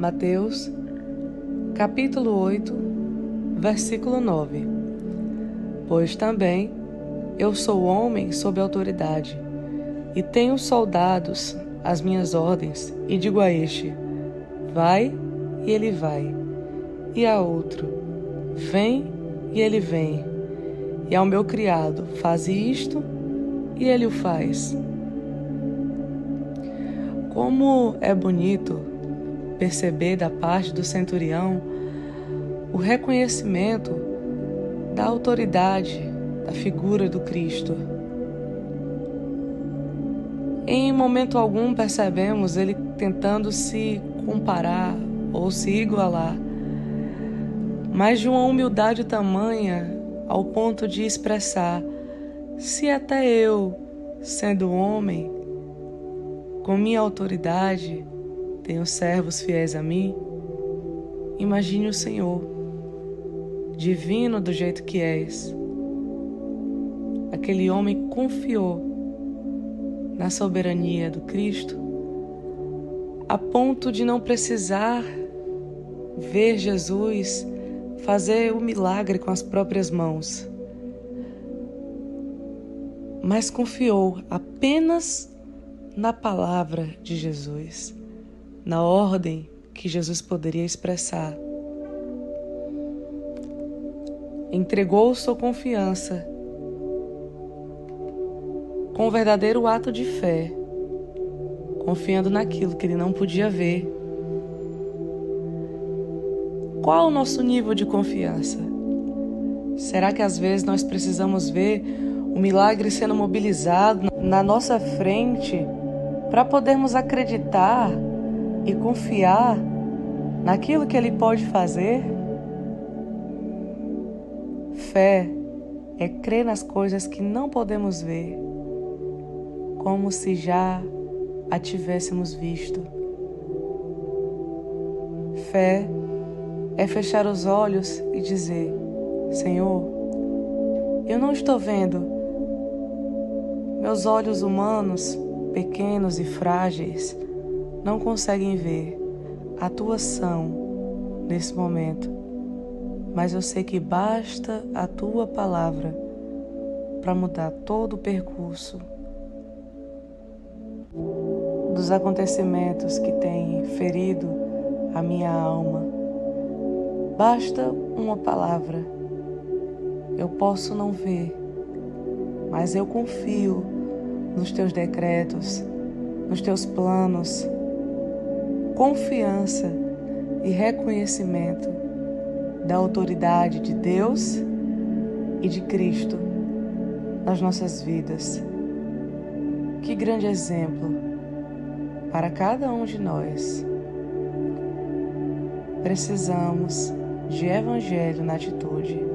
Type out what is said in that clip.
Mateus, capítulo 8, versículo 9. Pois também eu sou homem sob autoridade, e tenho soldados às minhas ordens, e digo a este: vai, e ele vai, e a outro: vem, e ele vem, e ao meu criado: faze isto, e ele o faz. Como é bonito perceber da parte do centurião o reconhecimento da autoridade da figura do Cristo. Em momento algum percebemos ele tentando se comparar ou se igualar, mas de uma humildade tamanha ao ponto de expressar: se até eu, sendo homem, com minha autoridade, tenho servos fiéis a mim, imagine o Senhor, divino do jeito que és. Aquele homem confiou na soberania do Cristo a ponto de não precisar ver Jesus fazer o milagre com as próprias mãos, mas confiou apenas na palavra de Jesus, na ordem que Jesus poderia expressar. Entregou sua confiança com um verdadeiro ato de fé, confiando naquilo que ele não podia ver. Qual o nosso nível de confiança? Será que às vezes nós precisamos ver o milagre sendo mobilizado na nossa frente para podermos acreditar e confiar naquilo que Ele pode fazer. Fé é crer nas coisas que não podemos ver, como se já a tivéssemos visto. Fé é fechar os olhos e dizer: Senhor, eu não estou vendo, meus olhos humanos pequenos e frágeis, não conseguem ver a tua ação nesse momento, mas eu sei que basta a tua palavra para mudar todo o percurso dos acontecimentos que têm ferido a minha alma. Basta uma palavra. Eu posso não ver, mas eu confio nos teus decretos, nos teus planos, confiança e reconhecimento da autoridade de Deus e de Cristo nas nossas vidas. Que grande exemplo para cada um de nós. Precisamos de Evangelho na atitude.